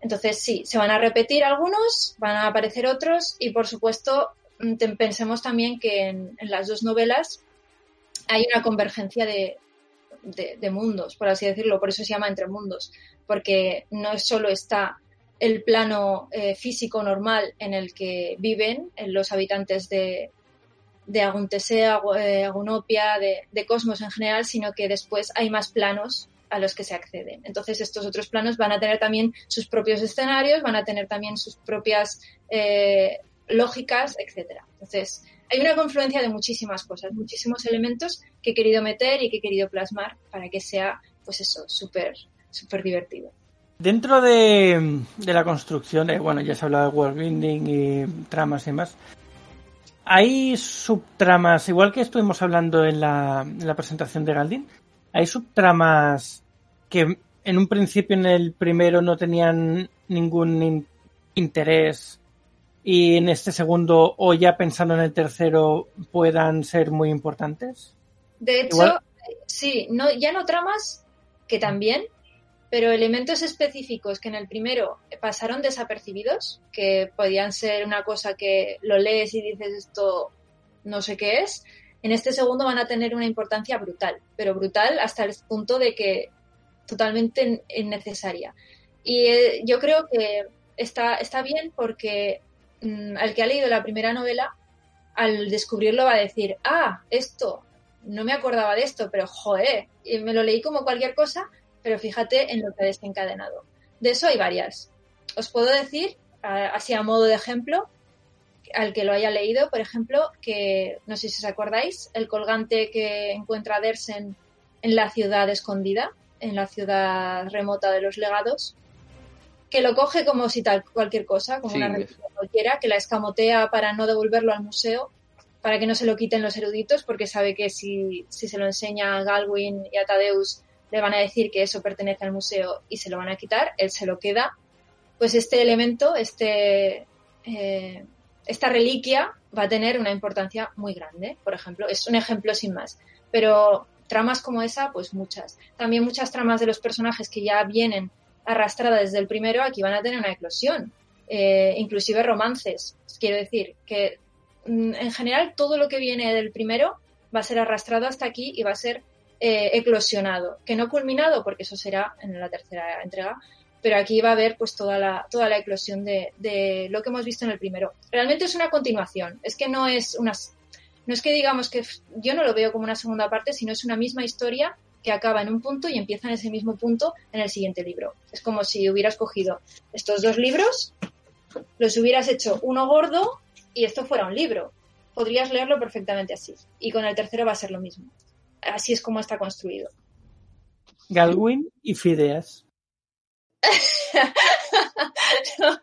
Entonces, sí, se van a repetir algunos, van a aparecer otros y, por supuesto, mm, pensemos también que en las dos novelas hay una convergencia de, mundos, por así decirlo, por eso se llama Entre Mundos, porque no solo está el plano eh, físico normal en el que viven eh, los habitantes de, de Aguntesea, Agu- eh, Agunopia, de, de Cosmos en general, sino que después hay más planos a los que se acceden. Entonces estos otros planos van a tener también sus propios escenarios, van a tener también sus propias eh, lógicas, etcétera. Entonces hay una confluencia de muchísimas cosas, muchísimos elementos que he querido meter y que he querido plasmar para que sea, pues eso, súper, súper divertido. Dentro de, de la construcción, de, bueno, ya se ha hablado de world building y tramas y demás, hay subtramas, igual que estuvimos hablando en la, en la presentación de Galdin, hay subtramas que en un principio en el primero no tenían ningún in- interés y en este segundo o ya pensando en el tercero puedan ser muy importantes. De hecho, Igual- sí, no, ya no tramas, que también, pero elementos específicos que en el primero pasaron desapercibidos, que podían ser una cosa que lo lees y dices esto no sé qué es, en este segundo van a tener una importancia brutal, pero brutal hasta el punto de que totalmente innecesaria. Y eh, yo creo que está, está bien porque al que ha leído la primera novela, al descubrirlo va a decir, ah, esto, no me acordaba de esto, pero joder, y me lo leí como cualquier cosa, pero fíjate en lo que ha desencadenado. De eso hay varias. Os puedo decir, así a modo de ejemplo, al que lo haya leído, por ejemplo, que no sé si os acordáis, el colgante que encuentra Dersen en la ciudad escondida, en la ciudad remota de los legados, que lo coge como si tal cualquier cosa, como Sí, una reliquia cualquiera, que la escamotea para no devolverlo al museo, para que no se lo quiten los eruditos, porque sabe que si, si se lo enseña a Galwin y a Tadeus le van a decir que eso pertenece al museo y se lo van a quitar, él se lo queda. Pues este elemento, este, eh, esta reliquia va a tener una importancia muy grande, por ejemplo. Es un ejemplo sin más. Pero tramas como esa, pues muchas. También muchas tramas de los personajes que ya vienen arrastradas desde el primero, aquí van a tener una eclosión. Eh, inclusive romances. Quiero decir que mm, en general todo lo que viene del primero va a ser arrastrado hasta aquí y va a ser eh, eclosionado. Que no culminado, porque eso será en la tercera entrega, pero aquí va a haber pues toda la, toda la eclosión de, de lo que hemos visto en el primero. Realmente es una continuación, es que no es una no es que digamos que yo no lo veo como una segunda parte, sino es una misma historia que acaba en un punto y empieza en ese mismo punto en el siguiente libro. Es como si hubieras cogido estos dos libros, los hubieras hecho uno gordo y esto fuera un libro. Podrías leerlo perfectamente así. Y con el tercero va a ser lo mismo. Así es como está construido. Galwin y Fideas. (laughs) no, no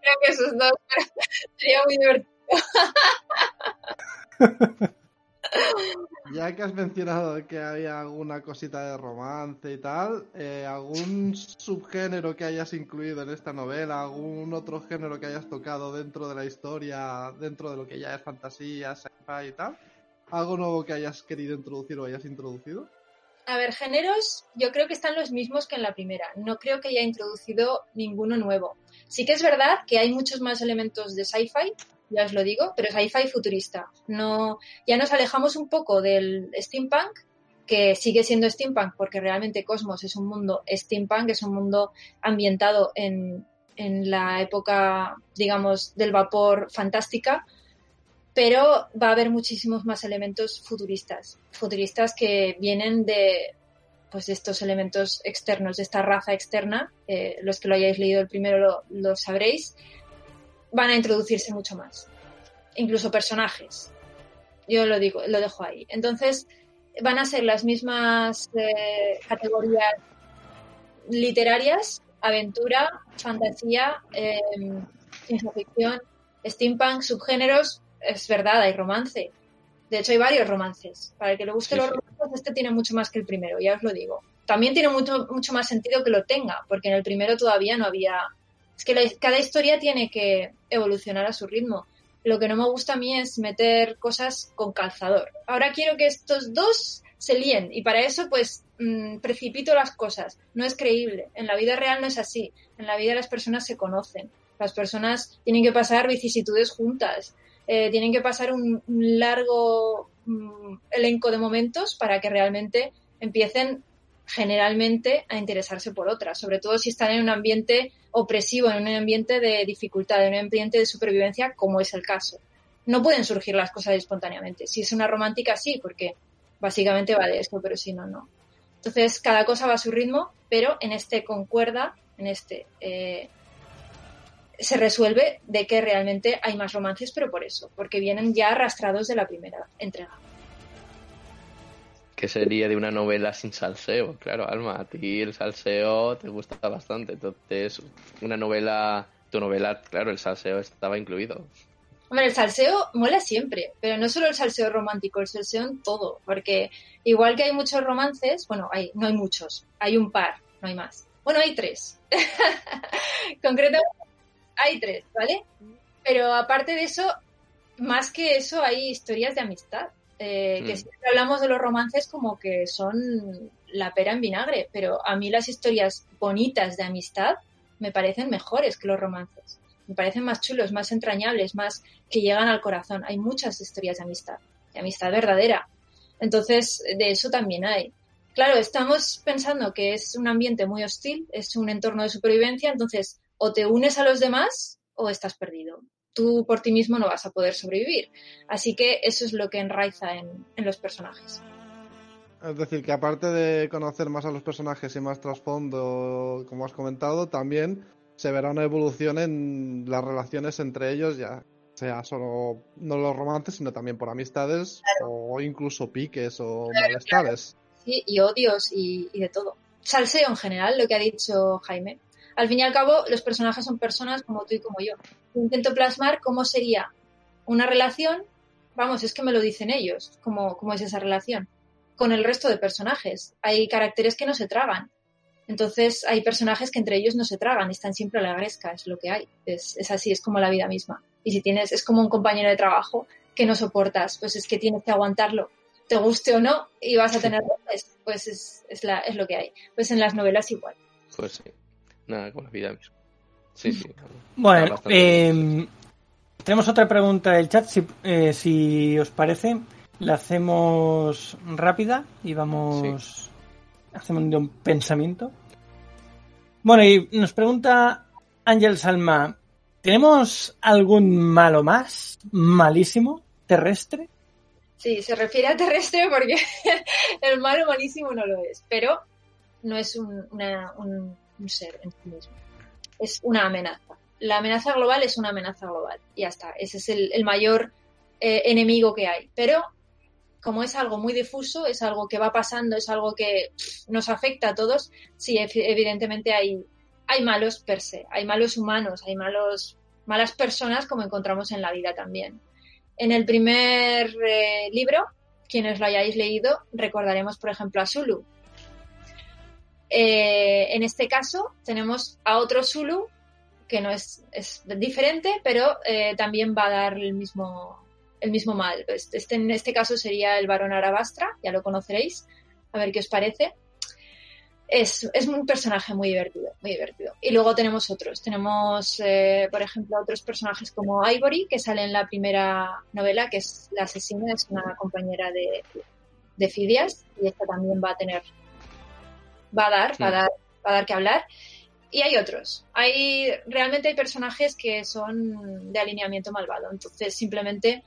creo que esos dos, pero sería muy divertido. (laughs) Ya que has mencionado que había alguna cosita de romance y tal, eh, ¿algún subgénero que hayas incluido en esta novela? ¿Algún otro género que hayas tocado dentro de la historia, dentro de lo que ya es fantasía, sci-fi y tal? ¿Algo nuevo que hayas querido introducir o hayas introducido? A ver, géneros, yo creo que están los mismos que en la primera. No creo que haya introducido ninguno nuevo. Sí que es verdad que hay muchos más elementos de sci-fi, ya os lo digo, pero sci-fi futurista. No, ya nos alejamos un poco del steampunk, que sigue siendo steampunk porque realmente Cosmos es un mundo steampunk, es un mundo ambientado en, en la época, digamos, del vapor fantástica, pero va a haber muchísimos más elementos futuristas, futuristas que vienen de, pues de estos elementos externos, de esta raza externa, eh, los que lo hayáis leído el primero lo, lo sabréis, van a introducirse mucho más. Incluso personajes. Yo lo digo, lo dejo ahí. Entonces, van a ser las mismas eh, categorías literarias, aventura, fantasía, eh, ciencia ficción, steampunk, subgéneros. Es verdad, hay romance. De hecho, hay varios romances. Para el que le guste Sí, los romances, este tiene mucho más que el primero, ya os lo digo. También tiene mucho, mucho más sentido que lo tenga, porque en el primero todavía no había... Es que la- cada historia tiene que evolucionar a su ritmo. Lo que no me gusta a mí es meter cosas con calzador. Ahora quiero que estos dos se líen y para eso pues mm, precipito las cosas. No es creíble. En la vida real no es así. En la vida las personas se conocen. Las personas tienen que pasar vicisitudes juntas. Eh, tienen que pasar un, largo mm, elenco de momentos para que realmente empiecen generalmente a interesarse por otras, sobre todo si están en un ambiente opresivo, en un ambiente de dificultad, en un ambiente de supervivencia, como es el caso. No pueden surgir las cosas espontáneamente. Si es una romántica, sí, porque básicamente va de esto, pero si no, no. Entonces, cada cosa va a su ritmo, pero en este concuerda, en este eh, se resuelve de que realmente hay más romances, pero por eso, porque vienen ya arrastrados de la primera entrega. Sería de una novela sin salseo. Claro, Alma, a ti el salseo te gusta bastante. Entonces, una novela, tu novela, claro, el salseo estaba incluido. Hombre, el salseo mola siempre, pero no solo el salseo romántico, el salseo en todo, porque igual que hay muchos romances, bueno, hay, no hay muchos, hay un par, no hay más. Bueno, hay tres. (laughs) Concretamente, hay tres, ¿vale? Pero aparte de eso, más que eso, hay historias de amistad. Eh, que Mm. siempre hablamos de los romances como que son la pera en vinagre, pero a mí las historias bonitas de amistad me parecen mejores que los romances. Me parecen más chulos, más entrañables, más que llegan al corazón. Hay muchas historias de amistad, de amistad verdadera. Entonces, de eso también hay. Claro, estamos pensando que es un ambiente muy hostil, es un entorno de supervivencia, entonces o te unes a los demás o estás perdido. Tú por ti mismo no vas a poder sobrevivir. Así que eso es lo que enraiza en, en los personajes. Es decir, que aparte de conocer más a los personajes y más trasfondo, como has comentado, también se verá una evolución en las relaciones entre ellos, ya sea solo no los romances, sino también por amistades o incluso piques o malestares. ¿sí? y odios y, y de todo. Salseo en general, lo que ha dicho Jaime. Al fin y al cabo, los personajes son personas como tú y como yo. Intento plasmar cómo sería una relación, vamos, es que me lo dicen ellos, cómo, cómo es esa relación, con el resto de personajes. Hay caracteres que no se tragan. Entonces hay personajes que entre ellos no se tragan, están siempre a la gresca, es lo que hay. Es, es así, es como la vida misma. Y si tienes, es como un compañero de trabajo que no soportas, pues es que tienes que aguantarlo te guste o no, y vas a tener (laughs) roces, pues es, es, la, es lo que hay. Pues en las novelas igual. Pues sí, nada, con la vida misma. Sí, sí. Bueno, eh, tenemos otra pregunta del chat, si, eh, si os parece. La hacemos rápida y vamos. Hacemos un pensamiento. Bueno, y nos pregunta Ángel Salma: ¿Tenemos algún malo más? ¿Malísimo? ¿Terrestre? Sí, se refiere a terrestre porque (laughs) el malo malísimo no lo es, pero no es un, una, un, un ser en sí mismo. Es una amenaza. La amenaza global es una amenaza global. Ya está. Ese es el, el mayor eh, enemigo que hay. Pero como es algo muy difuso, es algo que va pasando, es algo que nos afecta a todos, sí, evidentemente hay, hay malos per se, hay malos humanos, hay malos, malas personas como encontramos en la vida también. En el primer eh, libro, quienes lo hayáis leído, recordaremos, por ejemplo, a Zulu. Eh, en este caso, tenemos a otro Zulu, que no es, es diferente, pero eh, también va a dar el mismo, el mismo mal. Este, en este caso sería el varón Arabastra, ya lo conoceréis, a ver qué os parece. Es, es, un personaje muy divertido, muy divertido. Y luego tenemos otros. Tenemos, eh, por ejemplo, otros personajes como Ivory, que sale en la primera novela, que es la asesina, es una compañera de, de Fidias, y esta también va a tener, va a dar, va a dar, va a dar que hablar. Y hay otros. Hay, realmente hay personajes que son de alineamiento malvado. Entonces, simplemente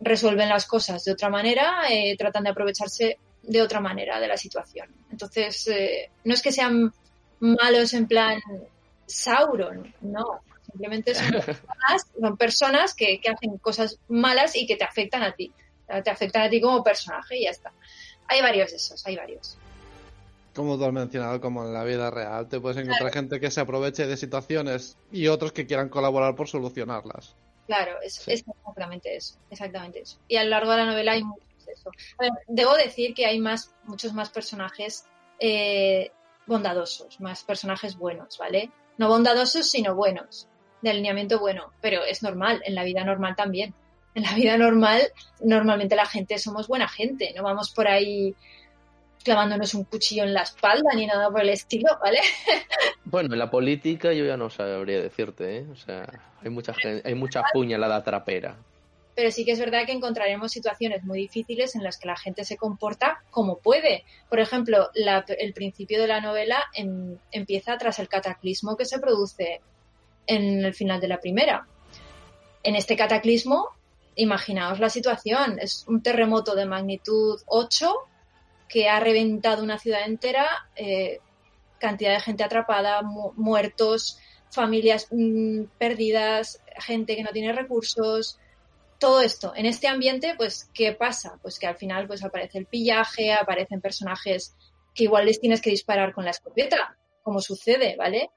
resuelven las cosas de otra manera, eh, tratan de aprovecharse de otra manera de la situación. Entonces, eh, no es que sean malos en plan Sauron, no. Simplemente son (laughs) personas, son personas que, que hacen cosas malas y que te afectan a ti. Te afectan a ti como personaje y ya está. Hay varios de esos, hay varios. Como tú has mencionado, como en la vida real, te puedes encontrar gente que se aproveche de situaciones y otros que quieran colaborar por solucionarlas. Claro, es, es exactamente eso, exactamente eso. Y a lo largo de la novela hay muchos de eso. A ver, debo decir que hay más, muchos más personajes eh, bondadosos, más personajes buenos, ¿vale? No bondadosos, sino buenos, de alineamiento bueno, pero es normal, en la vida normal también. En la vida normal, normalmente la gente somos buena gente, no vamos por ahí clavándonos un cuchillo en la espalda ni nada por el estilo, ¿vale? (laughs) Bueno, en la política yo ya no sabría decirte, ¿eh? O sea, hay mucha hay mucha puñalada trapera. Pero sí que es verdad que encontraremos situaciones muy difíciles en las que la gente se comporta como puede. Por ejemplo, la- el principio de la novela em- empieza tras el cataclismo que se produce en el final de la primera. En este cataclismo, imaginaos la situación, es un terremoto de magnitud 8 que ha reventado una ciudad entera, eh, cantidad de gente atrapada, mu- muertos, familias mm, perdidas, gente que no tiene recursos, todo esto. En este ambiente, pues, ¿qué pasa? Pues que al final pues aparece el pillaje, aparecen personajes que igual les tienes que disparar con la escopeta, como sucede, ¿vale?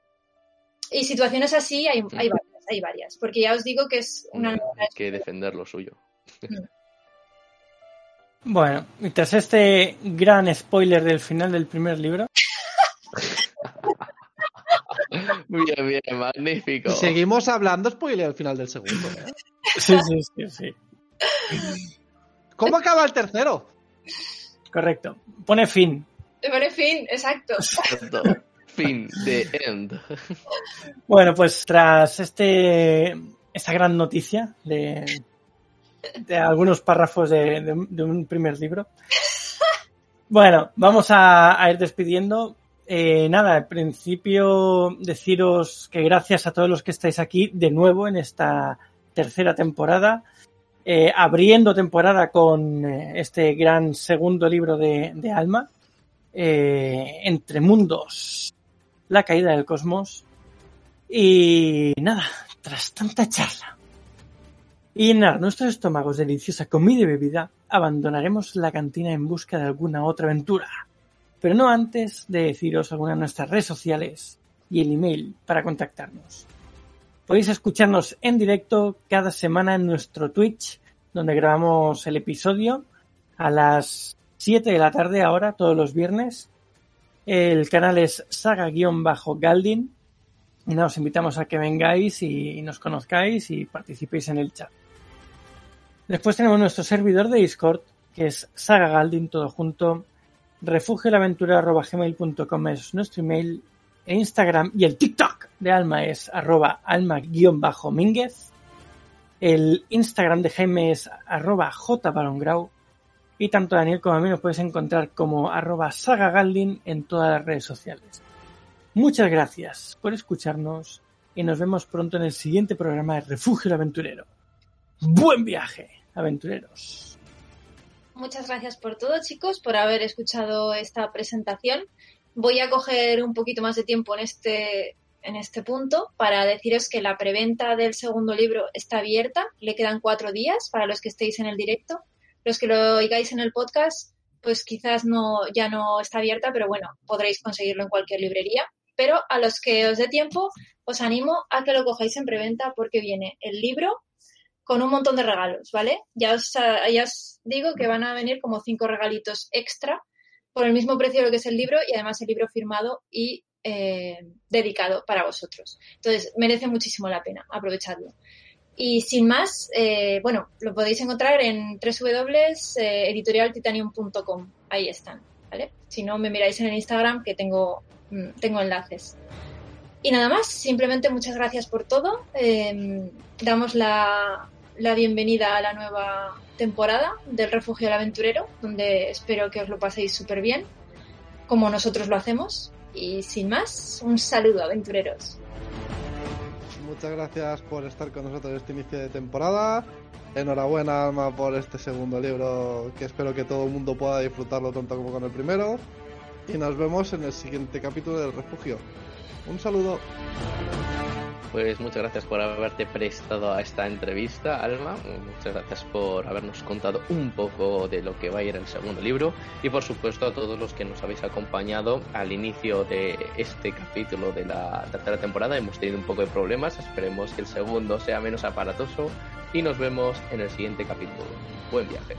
Y situaciones así hay, hay varias, hay varias, porque ya os digo que es una Hay que defender lo suyo. Bueno, y tras este gran spoiler del final del primer libro, (laughs) Bien, bien, magnífico. Seguimos hablando, spoiler al final del segundo. ¿eh? sí, sí, sí, sí, ¿Cómo acaba el tercero? correcto. Pone fin. Pero fin, exacto. Exacto. Fin de end. Bueno, pues tras este esta gran noticia de, de algunos párrafos de, un primer libro. Bueno, vamos a, ir despidiendo. Eh, nada, al principio deciros que gracias a todos los que estáis aquí de nuevo en esta tercera temporada, eh, abriendo temporada con eh, este gran segundo libro de, Alma, Entre Mundos, la caída del cosmos. Y nada, tras tanta charla y llenar nuestros estómagos de deliciosa comida y bebida, abandonaremos la cantina en busca de alguna otra aventura. Pero no antes de deciros algunas de nuestras redes sociales y el email para contactarnos. Podéis escucharnos en directo cada semana en nuestro Twitch, donde grabamos el episodio a las 7 de la tarde ahora, todos los viernes. El canal es saga-galdin. Y nada, os invitamos a que vengáis y nos conozcáis y participéis en el chat. Después tenemos nuestro servidor de Discord, que es Saga Galdin, todo junto. refugiolaventura.gmail.com es nuestro email. E Instagram y el TikTok de Alma es arroba alma-mínguez. El Instagram de Jaime es arroba jbarongrau. Y tanto Daniel como a mí nos podéis encontrar como arroba sagagaldin en todas las redes sociales. Muchas gracias por escucharnos y nos vemos pronto en el siguiente programa de Refugio el Aventurero. Buen viaje, aventureros. Muchas gracias por todo, chicos, por haber escuchado esta presentación. Voy a coger un poquito más de tiempo en este, en este punto para deciros que la preventa del segundo libro está abierta. Le quedan cuatro días para los que estéis en el directo. Los que lo oigáis en el podcast, pues quizás no, ya no está abierta, pero bueno, podréis conseguirlo en cualquier librería. Pero a los que os dé tiempo, os animo a que lo cojáis en preventa porque viene el libro con un montón de regalos, ¿vale? Ya os, digo que van a venir como cinco regalitos extra por el mismo precio de lo que es el libro y además el libro firmado y eh, dedicado para vosotros. Entonces, merece muchísimo la pena, aprovechadlo. Y sin más, eh, bueno, lo podéis encontrar en www.editorialtitanium.com. Ahí están, ¿vale? Si no, me miráis en el Instagram que tengo, mm, tengo enlaces. Y nada más, simplemente muchas gracias por todo. Eh, damos la, la bienvenida a la nueva temporada del Refugio del Aventurero, donde espero que os lo paséis súper bien, como nosotros lo hacemos. Y sin más, un saludo, aventureros. Muchas gracias por estar con nosotros en este inicio de temporada. Enhorabuena, Alma, por este segundo libro, que espero que todo el mundo pueda disfrutarlo tanto como con el primero. Y nos vemos en el siguiente capítulo del refugio. Un saludo. Pues muchas gracias por haberte prestado a esta entrevista, Alma. Muchas gracias por habernos contado un poco de lo que va a ir el segundo libro. Y por supuesto a todos los que nos habéis acompañado al inicio de este capítulo de la tercera temporada. Hemos tenido un poco de problemas. Esperemos que el segundo sea menos aparatoso. Y nos vemos en el siguiente capítulo. Buen viaje.